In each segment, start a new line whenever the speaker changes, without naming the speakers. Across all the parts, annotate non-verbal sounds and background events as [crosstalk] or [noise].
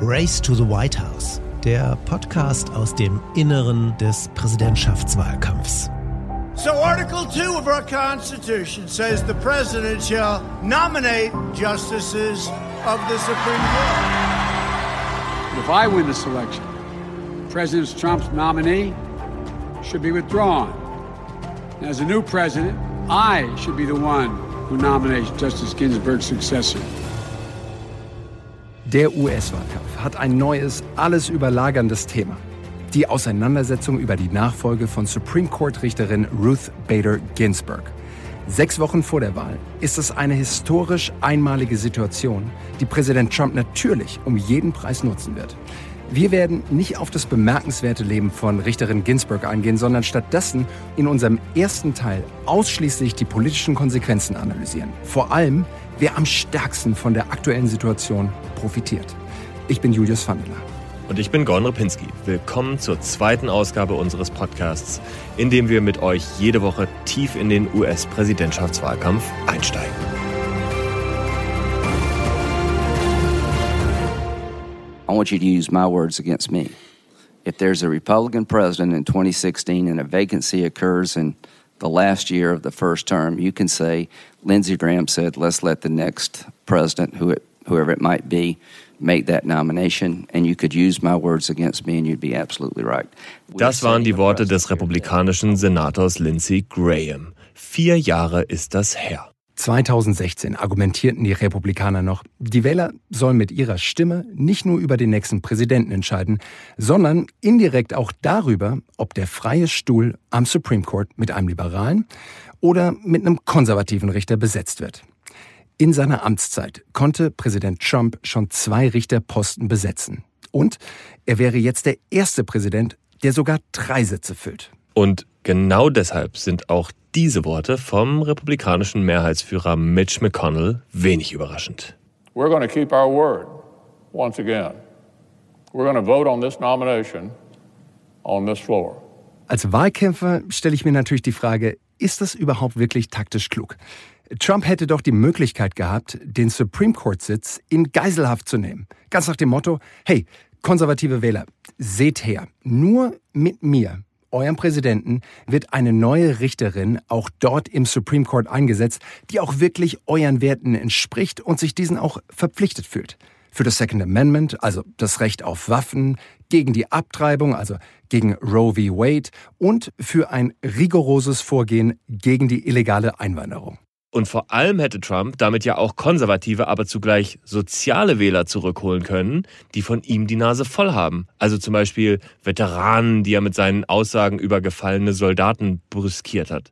Race to the White House, der Podcast aus dem Inneren des Präsidentschaftswahlkampfs.
So, Article 2 of our Constitution says the President shall nominate justices of the Supreme Court.
If I win this election, President Trump's nominee should be withdrawn. As a new president, I should be the one who nominates Justice Ginsburg's successor.
Der US-Wahlkampf hat ein neues, alles überlagerndes Thema. Die Auseinandersetzung über die Nachfolge von Supreme Court-Richterin Ruth Bader Ginsburg. Sechs Wochen vor der Wahl ist es eine historisch einmalige Situation, die Präsident Trump natürlich um jeden Preis nutzen wird. Wir werden nicht auf das bemerkenswerte Leben von Richterin Ginsburg eingehen, sondern stattdessen in unserem ersten Teil ausschließlich die politischen Konsequenzen analysieren. Vor allem, wer am stärksten von der aktuellen Situation profitiert. Ich bin Julius Vandela.
Und ich bin Gordon Repinski. Willkommen zur zweiten Ausgabe unseres Podcasts, in dem wir mit euch jede Woche tief in den US-Präsidentschaftswahlkampf einsteigen.
I want you to use my words against me. If there's a Republican president in 2016 and a vacancy occurs in the last year of the first term, you can say Lindsey Graham said, let's let the next president, who it, whoever it might be, make that nomination, and you could use my words against me, and you'd be absolutely right.
Das waren die Worte des republikanischen Senators Lindsey Graham. Vier Jahre ist das her.
2016 argumentierten die Republikaner noch, die Wähler sollen mit ihrer Stimme nicht nur über den nächsten Präsidenten entscheiden, sondern indirekt auch darüber, ob der freie Stuhl am Supreme Court mit einem liberalen oder mit einem konservativen Richter besetzt wird. In seiner Amtszeit konnte Präsident Trump schon zwei Richterposten besetzen. Und er wäre jetzt der erste Präsident, der sogar drei Sitze füllt.
Und genau deshalb sind auch diese Worte vom republikanischen Mehrheitsführer Mitch McConnell wenig überraschend.
We're going to keep our word once again. We're going to vote on this nomination on this floor.
Als Wahlkämpfer stelle ich mir natürlich die Frage, ist das überhaupt wirklich taktisch klug? Trump hätte doch die Möglichkeit gehabt, den Supreme Court-Sitz in Geiselhaft zu nehmen. Ganz nach dem Motto, hey, konservative Wähler, seht her, nur mit mir eurem Präsidenten, wird eine neue Richterin auch dort im Supreme Court eingesetzt, die auch wirklich euren Werten entspricht und sich diesen auch verpflichtet fühlt. Für das Second Amendment, also das Recht auf Waffen, gegen die Abtreibung, also gegen Roe v. Wade und für ein rigoroses Vorgehen gegen die illegale Einwanderung.
Und vor allem hätte Trump damit ja auch konservative, aber zugleich soziale Wähler zurückholen können, die von ihm die Nase voll haben. Also zum Beispiel Veteranen, die er mit seinen Aussagen über gefallene Soldaten brüskiert hat.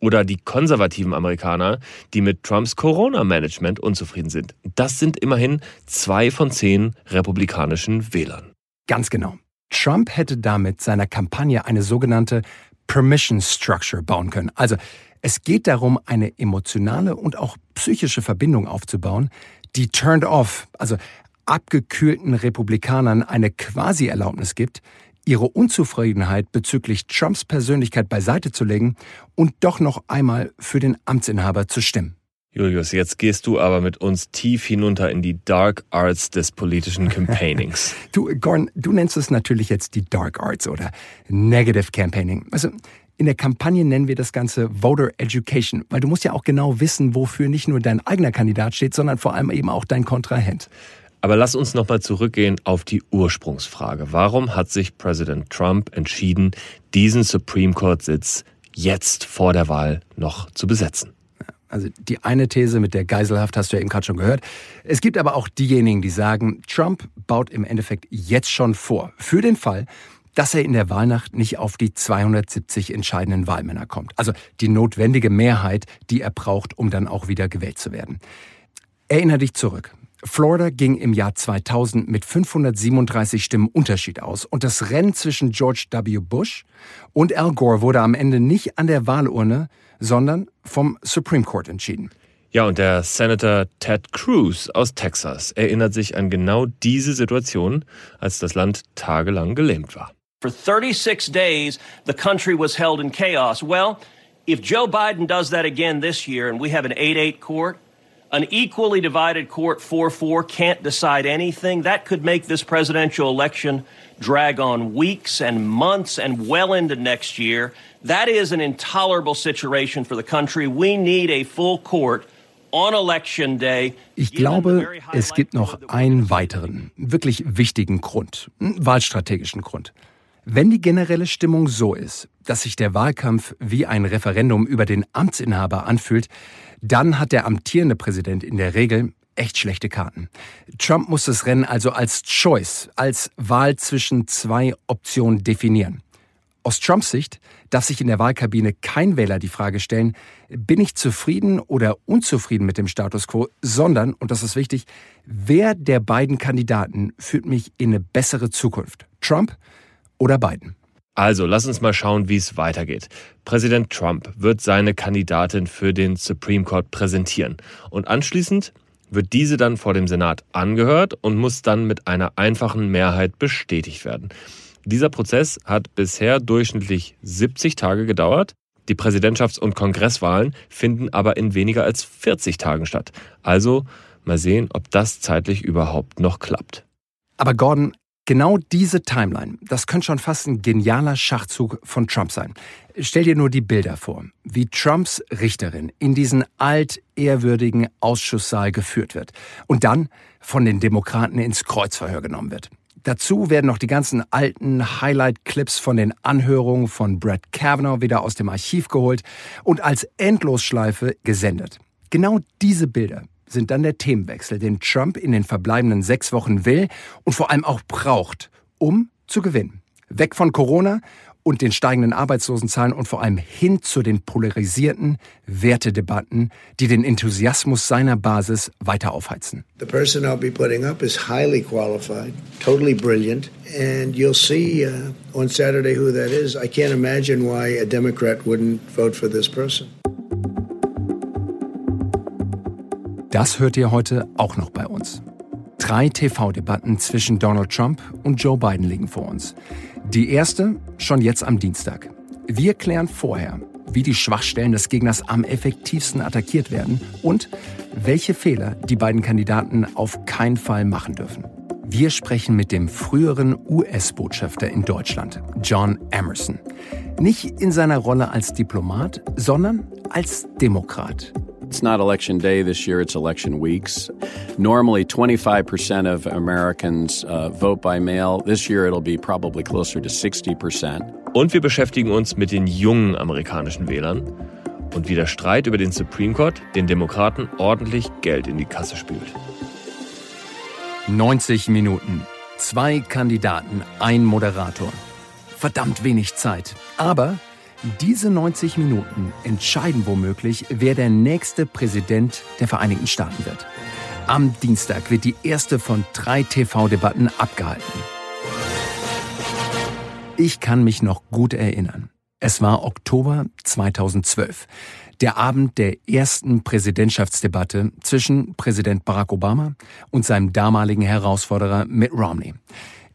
Oder die konservativen Amerikaner, die mit Trumps Corona-Management unzufrieden sind. Das sind immerhin zwei von zehn republikanischen Wählern.
Ganz genau. Trump hätte damit seiner Kampagne eine sogenannte Permission Structure bauen können. Also es geht darum, eine emotionale und auch psychische Verbindung aufzubauen, die turned off, also abgekühlten Republikanern eine Quasi-Erlaubnis gibt, ihre Unzufriedenheit bezüglich Trumps Persönlichkeit beiseite zu legen und doch noch einmal für den Amtsinhaber zu stimmen.
Julius, jetzt gehst du aber mit uns tief hinunter in die Dark Arts des politischen [laughs] Campaignings.
du, Gordon, du nennst es natürlich jetzt die Dark Arts oder Negative Campaigning. Also in der Kampagne nennen wir das Ganze Voter Education, weil du musst ja auch genau wissen, wofür nicht nur dein eigener Kandidat steht, sondern vor allem eben auch dein Kontrahent.
Aber lass uns nochmal zurückgehen auf die Ursprungsfrage. Warum hat sich Präsident Trump entschieden, diesen Supreme Court-Sitz jetzt vor der Wahl noch zu besetzen?
Also die eine These mit der Geiselhaft hast du ja eben gerade schon gehört. Es gibt aber auch diejenigen, die sagen, Trump baut im Endeffekt jetzt schon vor, für den Fall, dass er in der Wahlnacht nicht auf die 270 entscheidenden Wahlmänner kommt. Also die notwendige Mehrheit, die er braucht, um dann auch wieder gewählt zu werden. Erinner dich zurück. Florida ging im Jahr 2000 mit 537 Stimmen Unterschied aus und das Rennen zwischen George W. Bush und Al Gore wurde am Ende nicht an der Wahlurne, sondern vom Supreme Court entschieden.
Ja, und der Senator Ted Cruz aus Texas erinnert sich an genau diese Situation, als das Land tagelang gelähmt war.
For 36 days, the country was held in chaos. Well, if Joe Biden does that again this year and we have an 8 8 court, An equally divided court 4 4 can't decide anything. That could make this presidential election drag on weeks and months and well into next year. That is an intolerable situation for the country. We need a full court on election day.
Ich glaube, es gibt noch einen weiteren, wirklich wichtigen Grund, wahlstrategischen Grund. Wenn die generelle Stimmung so ist, dass sich der Wahlkampf wie ein Referendum über den Amtsinhaber anfühlt, dann hat der amtierende Präsident in der Regel echt schlechte Karten. Trump muss das Rennen also als Choice, als Wahl zwischen zwei Optionen definieren. Aus Trumps Sicht darf sich in der Wahlkabine kein Wähler die Frage stellen, bin ich zufrieden oder unzufrieden mit dem Status quo, sondern, und das ist wichtig, wer der beiden Kandidaten führt mich in eine bessere Zukunft? Trump oder Biden?
Also, lass uns mal schauen, wie es weitergeht. Präsident Trump wird seine Kandidatin für den Supreme Court präsentieren. Und anschließend wird diese dann vor dem Senat angehört und muss dann mit einer einfachen Mehrheit bestätigt werden. Dieser Prozess hat bisher durchschnittlich 70 Tage gedauert. Die Präsidentschafts- und Kongresswahlen finden aber in weniger als 40 Tagen statt. Also mal sehen, ob das zeitlich überhaupt noch klappt.
Aber Gordon, genau diese Timeline, das könnte schon fast ein genialer Schachzug von Trump sein. Stell dir nur die Bilder vor, wie Trumps Richterin in diesen altehrwürdigen Ausschusssaal geführt wird und dann von den Demokraten ins Kreuzverhör genommen wird. Dazu werden noch die ganzen alten Highlight-Clips von den Anhörungen von Brett Kavanaugh wieder aus dem Archiv geholt und als Endlosschleife gesendet. Genau diese Bilder sind dann der Themenwechsel, den Trump in den verbleibenden sechs Wochen will und vor allem auch braucht, um zu gewinnen. Weg von Corona und den steigenden Arbeitslosenzahlen und vor allem hin zu den polarisierten Wertedebatten, die den Enthusiasmus seiner Basis weiter aufheizen.
The person I'll be putting up is highly qualified, totally brilliant, and you'll see uh, on Saturday who that is. I can't imagine why a Democrat wouldn't vote for this person.
Das hört ihr heute auch noch bei uns. Drei TV-Debatten zwischen Donald Trump und Joe Biden liegen vor uns. Die erste schon jetzt am Dienstag. Wir klären vorher, wie die Schwachstellen des Gegners am effektivsten attackiert werden und welche Fehler die beiden Kandidaten auf keinen Fall machen dürfen. Wir sprechen mit dem früheren US-Botschafter in Deutschland, John Emerson. Nicht in seiner Rolle als Diplomat, sondern als Demokrat.
It's not election day this year, it's election weeks. Normally, 25% of Americans uh, vote by mail. This year, it'll be probably closer to 60%.
Und wir beschäftigen uns mit den jungen amerikanischen Wählern und wie der Streit über den Supreme Court den Demokraten ordentlich Geld in die Kasse spült.
90 Minuten. Zwei Kandidaten, ein Moderator. Verdammt wenig Zeit. Aber diese 90 Minuten entscheiden womöglich, wer der nächste Präsident der Vereinigten Staaten wird. Am Dienstag wird die erste von drei TV-Debatten abgehalten. Ich kann mich noch gut erinnern. Es war Oktober 2012, der Abend der ersten Präsidentschaftsdebatte zwischen Präsident Barack Obama und seinem damaligen Herausforderer Mitt Romney.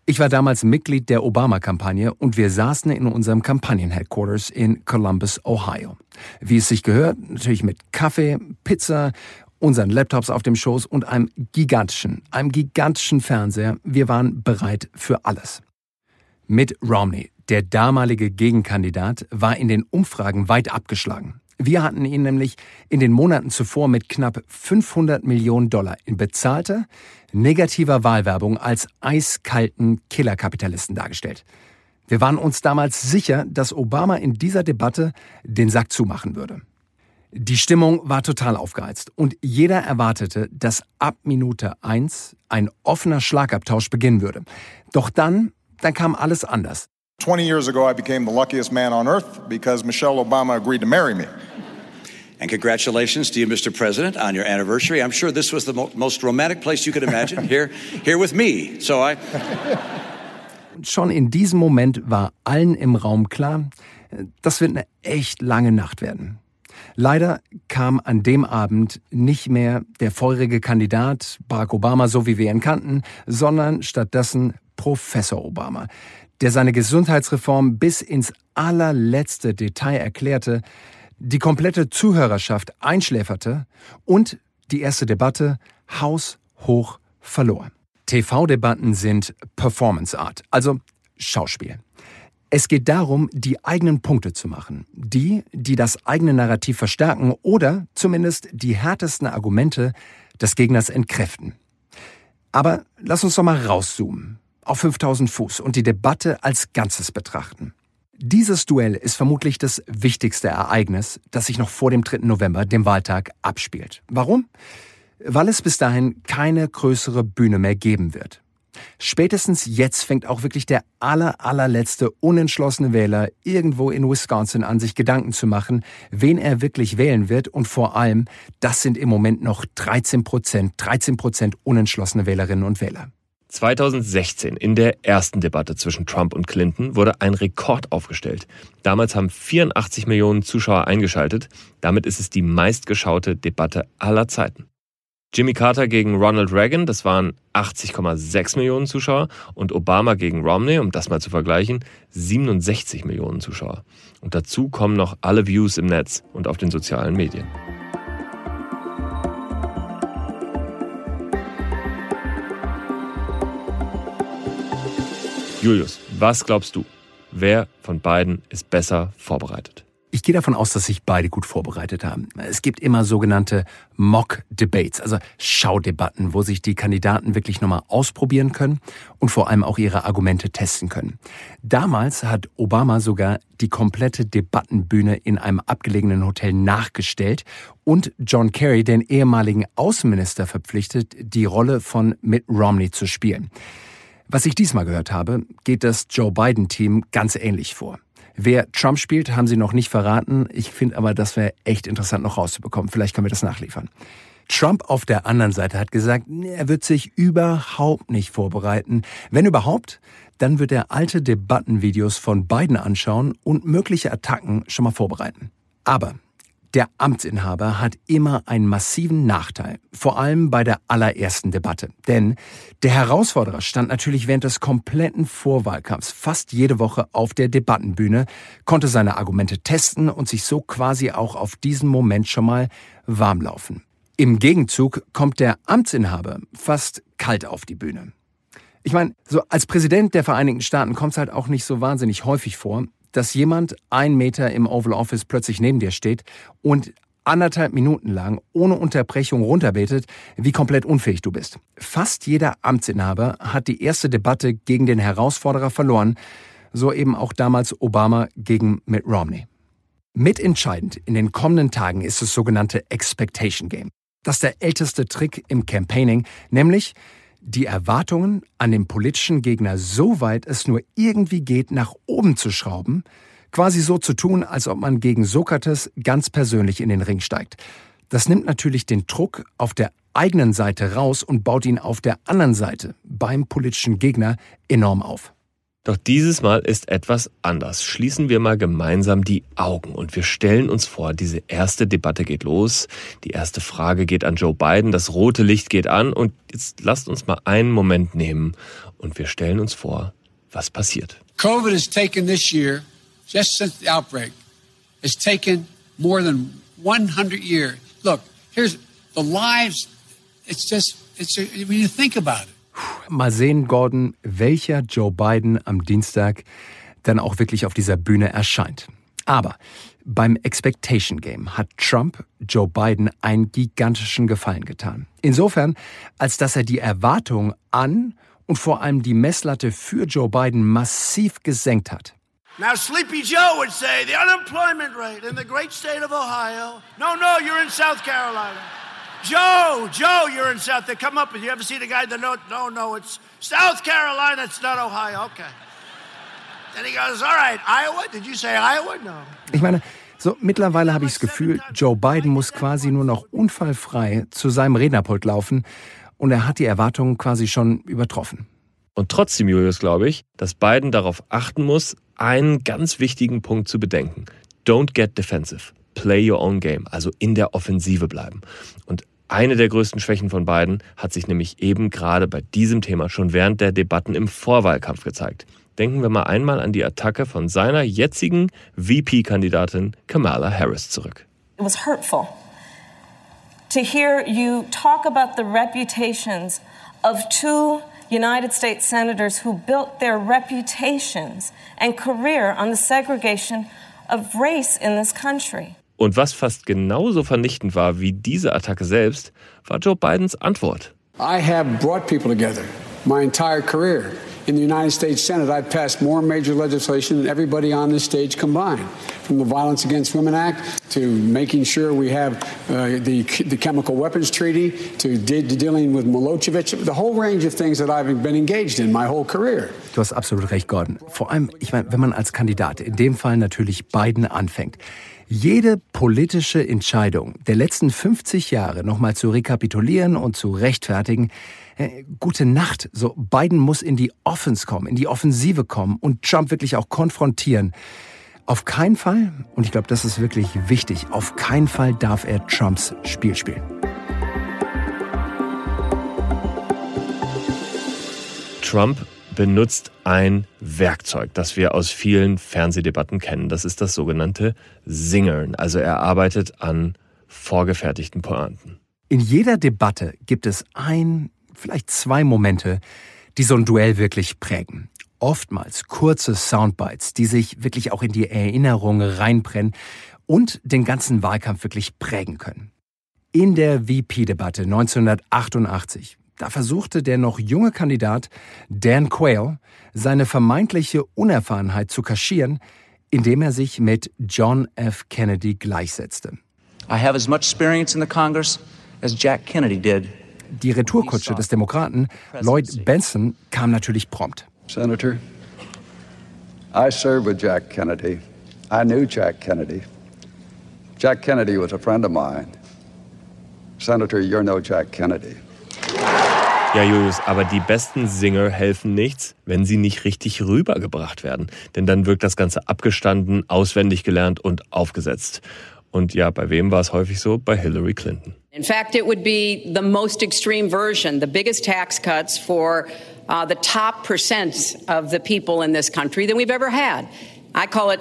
Ich war damals Mitglied der Obama-Kampagne und wir saßen in unserem Kampagnen-Headquarters in Columbus, Ohio. Wie es sich gehört, natürlich mit Kaffee, Pizza, unseren Laptops auf dem Schoß und einem gigantischen, einem gigantischen Fernseher. Wir waren bereit für alles. Mitt Romney, der damalige Gegenkandidat, war in den Umfragen weit abgeschlagen. Wir hatten ihn nämlich in den Monaten zuvor mit knapp 500 Millionen Dollar in bezahlter, negativer Wahlwerbung als eiskalten Killerkapitalisten dargestellt. Wir waren uns damals sicher, dass Obama in dieser Debatte den Sack zumachen würde. Die Stimmung war total aufgeheizt und jeder erwartete, dass ab Minute eins ein offener Schlagabtausch beginnen würde. Doch dann, dann kam alles anders.
20 years ago, I became the luckiest man on earth because Michelle Obama agreed to marry me.
And congratulations to you, Mr. President, on your anniversary. I'm sure this was the mo most romantic place you could imagine, [laughs] here, here with me. So I.
Schon in diesem Moment war allen im Raum klar, das wird eine echt lange Nacht werden. Leider kam an dem Abend nicht mehr der feurige Kandidat Barack Obama, so wie wir ihn kannten, sondern stattdessen Professor Obama, der seine Gesundheitsreform bis ins allerletzte Detail erklärte, die komplette Zuhörerschaft einschläferte und die erste Debatte haushoch verlor. TV-Debatten sind Performance Art, also Schauspiel. Es geht darum, die eigenen Punkte zu machen, die, die das eigene Narrativ verstärken oder zumindest die härtesten Argumente des Gegners entkräften. Aber lass uns doch mal rauszoomen, auf 5000 Fuß und die Debatte als Ganzes betrachten. Dieses Duell ist vermutlich das wichtigste Ereignis, das sich noch vor dem 3. November, dem Wahltag, abspielt. Warum? Weil es bis dahin keine größere Bühne mehr geben wird. Spätestens jetzt fängt auch wirklich der aller, allerletzte unentschlossene Wähler irgendwo in Wisconsin an, sich Gedanken zu machen, wen er wirklich wählen wird. Und vor allem, das sind im Moment noch 13 Prozent, 13 Prozent unentschlossene Wählerinnen und Wähler.
2016, in der ersten Debatte zwischen Trump und Clinton, wurde ein Rekord aufgestellt. Damals haben 84 Millionen Zuschauer eingeschaltet. Damit ist es die meistgeschaute Debatte aller Zeiten. Jimmy Carter gegen Ronald Reagan, das waren 80,6 Millionen Zuschauer. Und Obama gegen Romney, um das mal zu vergleichen, 67 Millionen Zuschauer. Und dazu kommen noch alle Views im Netz und auf den sozialen Medien. Julius, was glaubst du? Wer von beiden ist besser vorbereitet?
Ich gehe davon aus, dass sich beide gut vorbereitet haben. Es gibt immer sogenannte Mock-Debates, also Schaudebatten, wo sich die Kandidaten wirklich nochmal ausprobieren können und vor allem auch ihre Argumente testen können. Damals hat Obama sogar die komplette Debattenbühne in einem abgelegenen Hotel nachgestellt und John Kerry, den ehemaligen Außenminister, verpflichtet, die Rolle von Mitt Romney zu spielen. Was ich diesmal gehört habe, geht das Joe Biden-Team ganz ähnlich vor. Wer Trump spielt, haben sie noch nicht verraten. Ich finde aber, das wäre echt interessant noch rauszubekommen. Vielleicht können wir das nachliefern. Trump auf der anderen Seite hat gesagt, er wird sich überhaupt nicht vorbereiten. Wenn überhaupt, dann wird er alte Debattenvideos von Biden anschauen und mögliche Attacken schon mal vorbereiten. Aber der Amtsinhaber hat immer einen massiven Nachteil, vor allem bei der allerersten Debatte. Denn der Herausforderer stand natürlich während des kompletten Vorwahlkampfs fast jede Woche auf der Debattenbühne, konnte seine Argumente testen und sich so quasi auch auf diesen Moment schon mal warmlaufen. Im Gegenzug kommt der Amtsinhaber fast kalt auf die Bühne. Ich meine, so als Präsident der Vereinigten Staaten kommt es halt auch nicht so wahnsinnig häufig vor, dass jemand ein Meter im Oval Office plötzlich neben dir steht und anderthalb Minuten lang ohne Unterbrechung runterbetet, wie komplett unfähig du bist. Fast jeder Amtsinhaber hat die erste Debatte gegen den Herausforderer verloren, so eben auch damals Obama gegen Mitt Romney. Mitentscheidend in den kommenden Tagen ist das sogenannte Expectation Game. Das ist der älteste Trick im Campaigning, nämlich die Erwartungen an den politischen Gegner so weit es nur irgendwie geht nach oben zu schrauben, quasi so zu tun, als ob man gegen Sokrates ganz persönlich in den Ring steigt. Das nimmt natürlich den Druck auf der eigenen Seite raus und baut ihn auf der anderen Seite beim politischen Gegner enorm auf.
Doch dieses Mal ist etwas anders. Schließen wir mal gemeinsam die Augen und wir stellen uns vor, diese erste Debatte geht los. Die erste Frage geht an Joe Biden, das rote Licht geht an und jetzt lasst uns mal einen Moment nehmen und wir stellen uns vor, was passiert.
COVID has taken this year, just since the outbreak, has taken more than 100 years. Look, here's the lives, it's just, it's, when you think about it.
Mal sehen, Gordon, welcher Joe Biden am Dienstag dann auch wirklich auf dieser Bühne erscheint. Aber beim Expectation Game hat Trump Joe Biden einen gigantischen Gefallen getan. Insofern, als dass er die Erwartungen an und vor allem die Messlatte für Joe Biden massiv gesenkt hat.
Now, Sleepy Joe would say the unemployment rate in the great state of Ohio. No, no, you're in South Carolina. Joe, Joe, you're in South. They come up and you ever see the guy that no, no, no, it's South Carolina. It's not Ohio. Okay. Then he goes, all right, Iowa. Did you say Iowa? No.
Ich meine, so mittlerweile habe ich das Gefühl, Joe Biden muss quasi nur noch unfallfrei zu seinem Rednerpult laufen und er hat die Erwartungen quasi schon übertroffen.
Und trotzdem, Julius, glaube ich, dass Biden darauf achten muss, einen ganz wichtigen Punkt zu bedenken. Don't get defensive. Play your own game, also in der Offensive bleiben. Und eine der größten Schwächen von Biden hat sich nämlich eben gerade bei diesem Thema schon während der Debatten im Vorwahlkampf gezeigt. Denken wir mal einmal an die Attacke von seiner jetzigen VP-Kandidatin Kamala Harris zurück.
It was hurtful to hear you talk about the reputations of two United States senators who built their reputations and career on the segregation of race in this country.
Und was fast genauso vernichtend war wie diese Attacke selbst, war Joe Bidens Antwort.
I have brought people together my entire career. In the United States Senate, I've passed more major legislation than everybody on this stage combined. From the Violence Against Women Act to making sure we have uh, the, the Chemical Weapons Treaty to, de to dealing with Milosevic, the whole range of things that I've been engaged in my whole career.
Du hast absolut recht, Gordon. Vor allem, ich meine, wenn man als Kandidat, in dem Fall natürlich Biden, anfängt. Jede politische Entscheidung der letzten 50 Jahre nochmal zu rekapitulieren und zu rechtfertigen, äh, gute Nacht. So, Biden muss in die Offense kommen, in die Offensive kommen und Trump wirklich auch konfrontieren. Auf keinen Fall, und ich glaube, das ist wirklich wichtig, auf keinen Fall darf er Trumps Spiel spielen.
Trump benutzt ein Werkzeug, das wir aus vielen Fernsehdebatten kennen. Das ist das sogenannte Singern. Also er arbeitet an vorgefertigten Pointen.
In jeder Debatte gibt es ein vielleicht zwei Momente, die so ein Duell wirklich prägen. Oftmals kurze Soundbites, die sich wirklich auch in die Erinnerung reinbrennen und den ganzen Wahlkampf wirklich prägen können. In der VP-Debatte 1988, da versuchte der noch junge Kandidat Dan Quayle seine vermeintliche Unerfahrenheit zu kaschieren, indem er sich mit John F. Kennedy gleichsetzte.
I have as much experience in the Congress as Jack Kennedy did
die Retourkutsche des Demokraten Lloyd Benson kam natürlich prompt.
Senator, I served with Jack Kennedy. I knew Jack Kennedy. Jack Kennedy was a friend of mine. Senator, you're no Jack Kennedy.
Ja, Julius, aber die besten Singer helfen nichts, wenn sie nicht richtig rübergebracht werden. Denn dann wirkt das Ganze abgestanden, auswendig gelernt und aufgesetzt. Und ja, bei wem war es häufig so? Bei Hillary Clinton.
In fact, it would be the most extreme version, the biggest tax cuts for uh, the top percent of the people in this country than we've ever had. I call it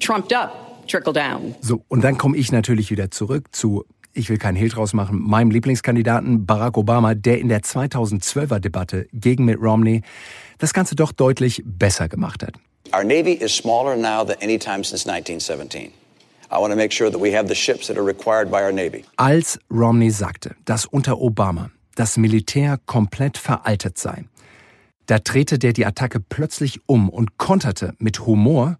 trumped up, trickle down.
So, und dann komme ich natürlich wieder zurück zu ich will keinen Hehl draus machen, meinem Lieblingskandidaten Barack Obama, der in der 2012er Debatte gegen Mitt Romney das Ganze doch deutlich besser gemacht hat.
Our Navy is smaller now than any time since 1917.
Als Romney sagte, dass unter Obama das Militär komplett veraltet sei, da drehte der die Attacke plötzlich um und konterte mit Humor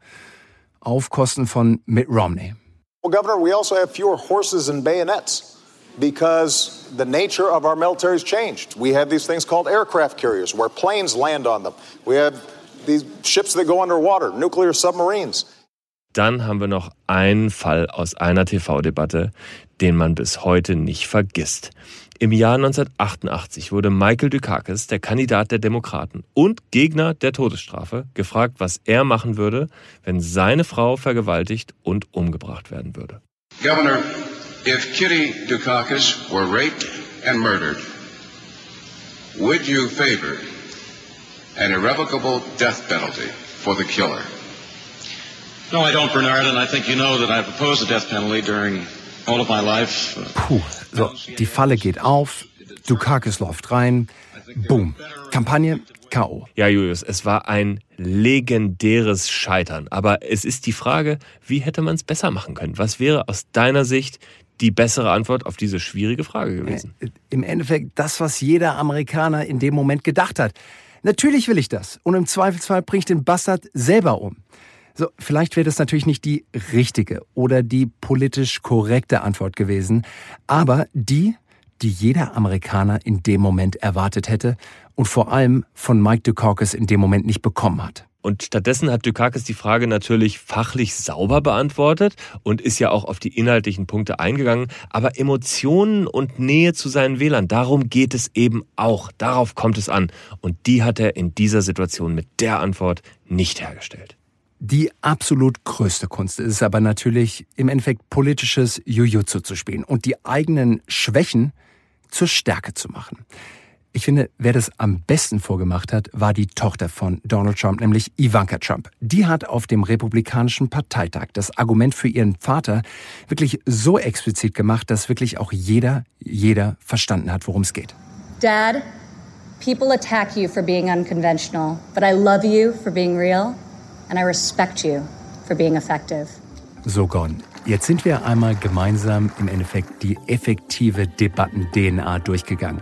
auf Kosten von Mitt Romney.
Well, Governor, we also have fewer horses and bayonets because the nature of our military has changed. We have these things called aircraft carriers where planes land on them. We have these ships that go underwater, nuclear submarines.
Dann haben wir noch einen Fall aus einer TV-Debatte, den man bis heute nicht vergisst. Im Jahr 1988 wurde Michael Dukakis, der Kandidat der Demokraten und Gegner der Todesstrafe, gefragt, was er machen würde, wenn seine Frau vergewaltigt und umgebracht werden würde.
Governor, if Kitty Dukakis were raped and murdered, would you favor an irrevocable death penalty for the killer?
No, I don't, Bernard, and I think you know that I've opposed the death penalty during all of my life.
Puh, so, die Falle geht auf, Dukakis läuft rein, boom, Kampagne K.O.
Ja, Julius, es war ein legendäres Scheitern. Aber es ist die Frage, wie hätte man es besser machen können? Was wäre aus deiner Sicht die bessere Antwort auf diese schwierige Frage gewesen?
Äh, Im Endeffekt das, was jeder Amerikaner in dem Moment gedacht hat. Natürlich will ich das. Und im Zweifelsfall bringe ich den Bastard selber um. So, vielleicht wäre das natürlich nicht die richtige oder die politisch korrekte Antwort gewesen, aber die, die jeder Amerikaner in dem Moment erwartet hätte und vor allem von Mike Dukakis in dem Moment nicht bekommen hat.
Und stattdessen hat Dukakis die Frage natürlich fachlich sauber beantwortet und ist ja auch auf die inhaltlichen Punkte eingegangen. Aber Emotionen und Nähe zu seinen Wählern, darum geht es eben auch. Darauf kommt es an. Und die hat er in dieser Situation mit der Antwort nicht hergestellt.
Die absolut größte Kunst ist aber natürlich im Endeffekt politisches Jujutsu zu spielen und die eigenen Schwächen zur Stärke zu machen. Ich finde, wer das am besten vorgemacht hat, war die Tochter von Donald Trump, nämlich Ivanka Trump. Die hat auf dem Republikanischen Parteitag das Argument für ihren Vater wirklich so explizit gemacht, dass wirklich auch jeder, jeder verstanden hat, worum es geht.
Dad, people attack you for being unconventional, but I love you for being real and I respect you for being effective.
So, Gordon, jetzt sind wir einmal gemeinsam im Endeffekt die effektive Debatten-DNA durchgegangen.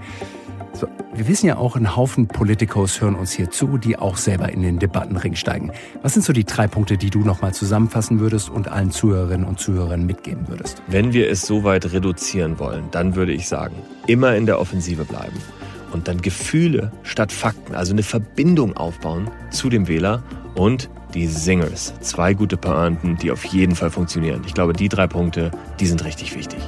So, wir wissen ja auch, ein Haufen Politikos hören uns hier zu, die auch selber in den Debattenring steigen. Was sind so die drei Punkte, die du nochmal zusammenfassen würdest und allen Zuhörerinnen und Zuhörern mitgeben würdest?
Wenn wir es so weit reduzieren wollen, dann würde ich sagen, immer in der Offensive bleiben und dann Gefühle statt Fakten, also eine Verbindung aufbauen zu dem Wähler und die Singers. Zwei gute Pointen, die auf jeden Fall funktionieren. Ich glaube, die drei Punkte, die sind richtig wichtig.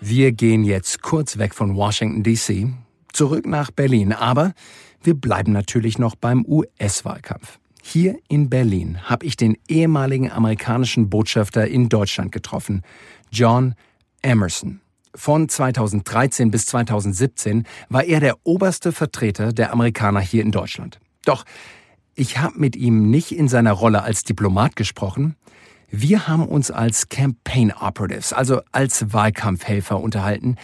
Wir gehen jetzt kurz weg von Washington, DC, zurück nach Berlin, aber wir bleiben natürlich noch beim US-Wahlkampf. Hier in Berlin habe ich den ehemaligen amerikanischen Botschafter in Deutschland getroffen, John Emerson. Von 2013 bis 2017 war er der oberste Vertreter der Amerikaner hier in Deutschland. Doch ich habe mit ihm nicht in seiner Rolle als Diplomat gesprochen, wir haben uns als Campaign Operatives, also als Wahlkampfhelfer unterhalten,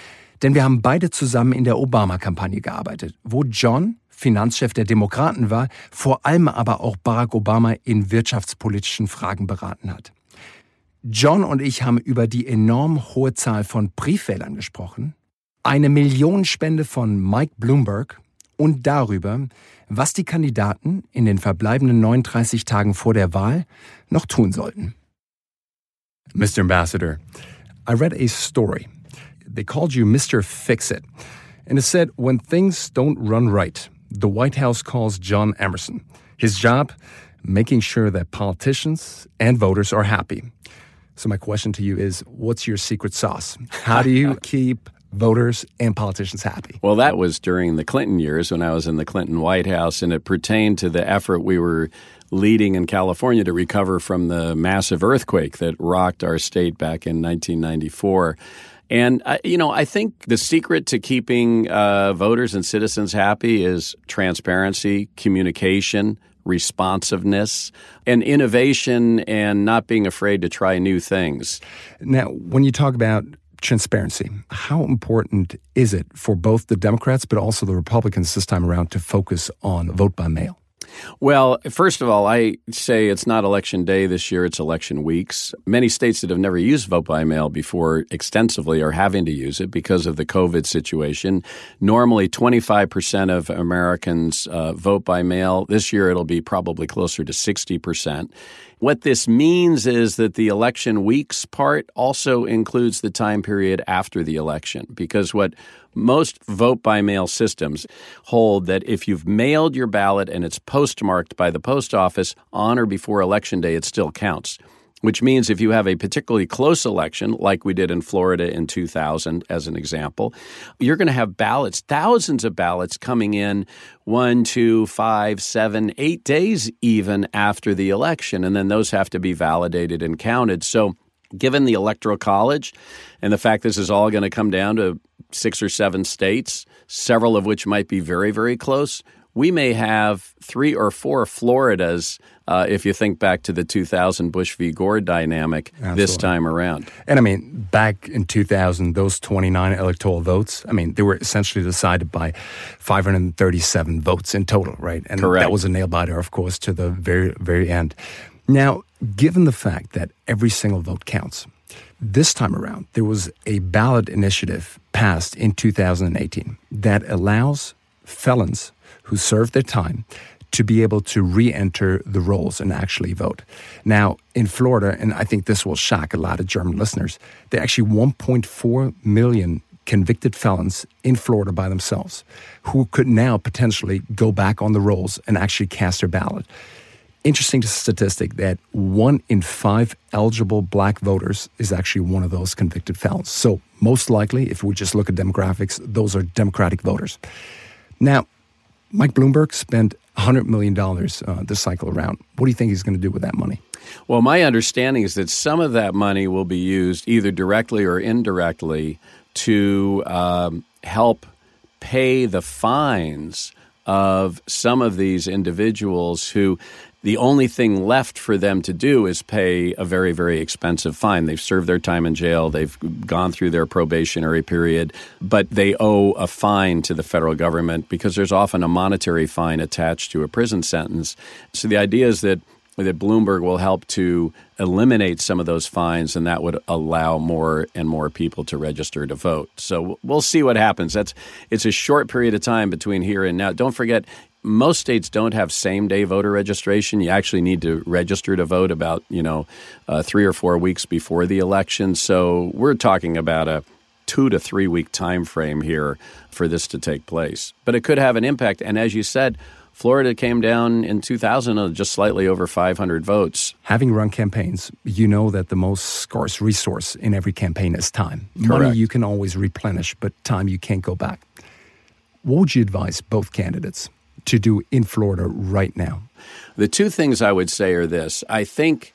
denn wir haben beide zusammen in der Obama-Kampagne gearbeitet, wo John Finanzchef der Demokraten war, vor allem aber auch Barack Obama in wirtschaftspolitischen Fragen beraten hat. John und ich haben über die enorm hohe Zahl von Briefwählern gesprochen, eine Millionenspende von Mike Bloomberg und darüber, was die Kandidaten in den verbleibenden 39 Tagen vor der Wahl noch tun sollten.
Mr. Ambassador, I read a story. They called you Mr. Fix It. And it said, when things don't run right, the White House calls John Emerson. His job, making sure that politicians and voters are happy. So, my question to you is what's your secret sauce? How do you [laughs] keep voters and politicians happy?
Well, that was during the Clinton years when I was in the Clinton White House, and it pertained to the effort we were leading in California to recover from the massive earthquake that rocked our state back in 1994. And, uh, you know, I think the secret to keeping uh, voters and citizens happy is transparency, communication, responsiveness, and innovation, and not being afraid to try new things.
Now, when you talk about transparency, how important is it for both the Democrats but also the Republicans this time around to focus on vote by mail?
Well, first of all, I say it's not election day this year, it's election weeks. Many states that have never used vote by mail before extensively are having to use it because of the COVID situation. Normally, 25% of Americans uh, vote by mail. This year, it'll be probably closer to 60%. What this means is that the election weeks part also includes the time period after the election, because what most vote by mail systems hold that if you've mailed your ballot and it's postmarked by the post office on or before election day, it still counts which means if you have a particularly close election, like we did in Florida in 2000, as an example, you're going to have ballots, thousands of ballots coming in one, two, five, seven, eight days even after the election. And then those have to be validated and counted. So, given the Electoral College and the fact this is all going to come down to six or seven states, several of which might be very, very close, we may have three or four Floridas uh, if you think back to the 2000 Bush v. Gore dynamic Absolutely. this time around.
And I mean, back in 2000, those 29 electoral votes, I mean, they were essentially decided by 537 votes in total, right? And
Correct.
that was a nail biter, of course, to the very, very end. Now, given the fact that every single vote counts, this time around, there was a ballot initiative passed in 2018 that allows felons who served their time to be able to re enter the rolls and actually vote. Now, in Florida, and I think this will shock a lot of German listeners, there are actually 1.4 million convicted felons in Florida by themselves who could now potentially go back on the rolls and actually cast their ballot. Interesting statistic that one in five eligible black voters is actually one of those convicted felons. So, most likely, if we just look at demographics, those are Democratic voters. Now, Mike Bloomberg spent $100 million uh, this cycle around. What do you think he's going to do with that money?
Well, my understanding is that some of that money will be used either directly or indirectly to um, help pay the fines of some of these individuals who the only thing left for them to do is pay a very, very expensive fine. They've served their time in jail, they've gone through their probationary period, but they owe a fine to the federal government because there's often a monetary fine attached to a prison sentence. So the idea is that that Bloomberg will help to eliminate some of those fines, and that would allow more and more people to register to vote. So we'll see what happens. That's it's a short period of time between here and now. Don't forget, most states don't have same day voter registration. You actually need to register to vote about you know uh, three or four weeks before the election. So we're talking about a two to three week time frame here for this to take place. But it could have an impact. And as you said, Florida came down in 2000 just slightly over 500 votes.
Having run campaigns, you know that the most scarce resource in every campaign is time.
Correct.
Money you can always replenish, but time you can't go back. What would you advise both candidates to do in Florida right now?
The two things I would say are this I think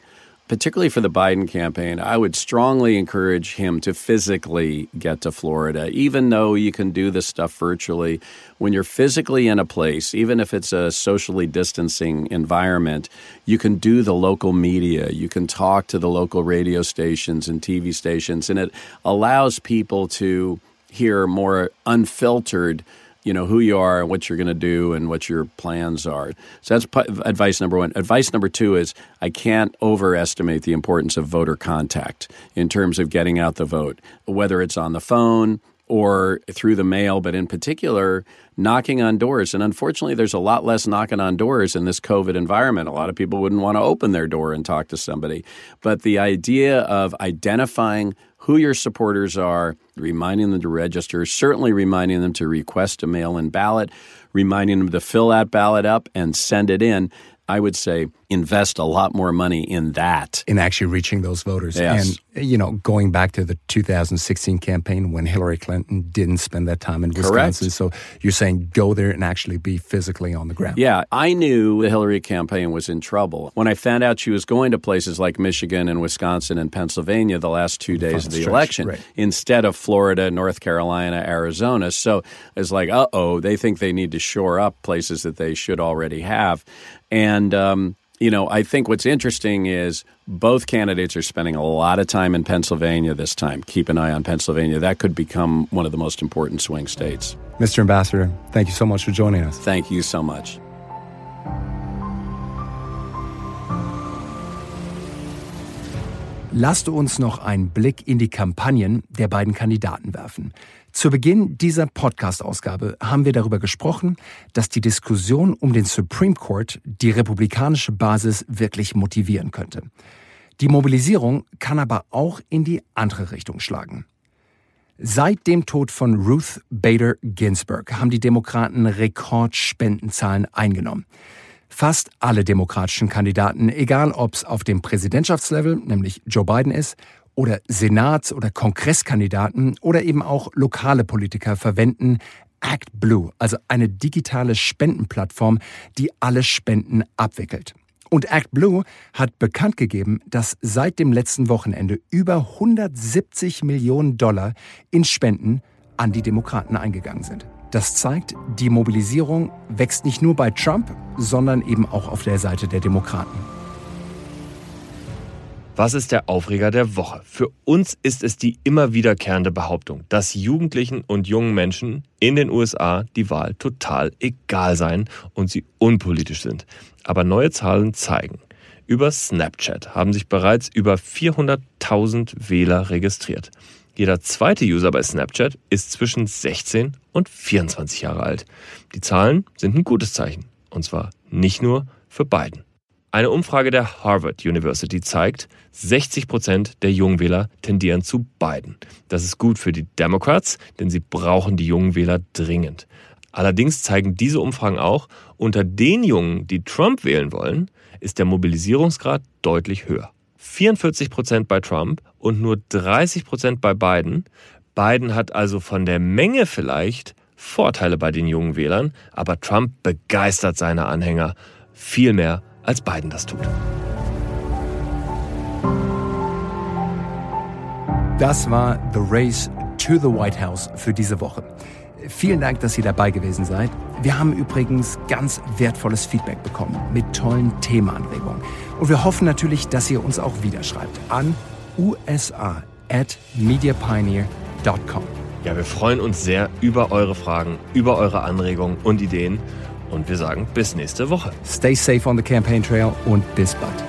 particularly for the Biden campaign, I would strongly encourage him to physically get to Florida, even though you can do this stuff virtually. When you're physically in a place, even if it's a socially distancing environment, you can do the local media. You can talk to the local radio stations and TV stations, and it allows people to hear more unfiltered you know who you are and what you're going to do and what your plans are. So that's p- advice number one. Advice number two is I can't overestimate the importance of voter contact in terms of getting out the vote, whether it's on the phone or through the mail, but in particular, knocking on doors. And unfortunately, there's a lot less knocking on doors in this COVID environment. A lot of people wouldn't want to open their door and talk to somebody. But the idea of identifying who your supporters are, reminding them to register, certainly reminding them to request a mail in ballot, reminding them to fill that ballot up and send it in. I would say invest a lot more money in that.
In actually reaching those voters.
Yes.
And, you know, going back to the 2016 campaign when Hillary Clinton didn't spend that time in
Correct.
Wisconsin. So you're saying go there and actually be physically on the ground.
Yeah, I knew the Hillary campaign was in trouble. When I found out she was going to places like Michigan and Wisconsin and Pennsylvania the last two days of the
stretch,
election
right.
instead of Florida, North Carolina, Arizona. So it's like, uh oh, they think they need to shore up places that they should already have. And, um, you know, I think what's interesting is both candidates are spending a lot of time in Pennsylvania this time. Keep an eye on Pennsylvania. That could become one of the most important swing states.
Mr. Ambassador, thank you so much for joining us.
Thank you so much.
Lasst uns noch einen Blick in die Kampagnen der beiden Kandidaten werfen. Zu Beginn dieser Podcast-Ausgabe haben wir darüber gesprochen, dass die Diskussion um den Supreme Court die republikanische Basis wirklich motivieren könnte. Die Mobilisierung kann aber auch in die andere Richtung schlagen. Seit dem Tod von Ruth Bader Ginsburg haben die Demokraten Rekordspendenzahlen eingenommen. Fast alle demokratischen Kandidaten, egal ob es auf dem Präsidentschaftslevel, nämlich Joe Biden ist, oder Senats- oder Kongresskandidaten oder eben auch lokale Politiker verwenden ActBlue, also eine digitale Spendenplattform, die alle Spenden abwickelt. Und ActBlue hat bekannt gegeben, dass seit dem letzten Wochenende über 170 Millionen Dollar in Spenden an die Demokraten eingegangen sind. Das zeigt, die Mobilisierung wächst nicht nur bei Trump, sondern eben auch auf der Seite der Demokraten.
Was ist der Aufreger der Woche? Für uns ist es die immer wiederkehrende Behauptung, dass Jugendlichen und jungen Menschen in den USA die Wahl total egal sein und sie unpolitisch sind. Aber neue Zahlen zeigen, über Snapchat haben sich bereits über 400.000 Wähler registriert. Jeder zweite User bei Snapchat ist zwischen 16 und 24 Jahre alt. Die Zahlen sind ein gutes Zeichen. Und zwar nicht nur für Biden. Eine Umfrage der Harvard University zeigt, 60 Prozent der Jungwähler tendieren zu Biden. Das ist gut für die Democrats, denn sie brauchen die jungen Wähler dringend. Allerdings zeigen diese Umfragen auch, unter den Jungen, die Trump wählen wollen, ist der Mobilisierungsgrad deutlich höher. 44 Prozent bei Trump und nur 30 Prozent bei Biden. Biden hat also von der Menge vielleicht Vorteile bei den jungen Wählern, aber Trump begeistert seine Anhänger viel mehr, als Biden das tut.
Das war The Race to the White House für diese Woche. Vielen Dank, dass ihr dabei gewesen seid. Wir haben übrigens ganz wertvolles Feedback bekommen mit tollen Themaanregungen. Und wir hoffen natürlich, dass ihr uns auch wieder schreibt an usa at mediapioneer.com.
Ja, wir freuen uns sehr über eure Fragen, über eure Anregungen und Ideen. Und wir sagen bis nächste Woche.
Stay safe on the campaign trail und bis bald.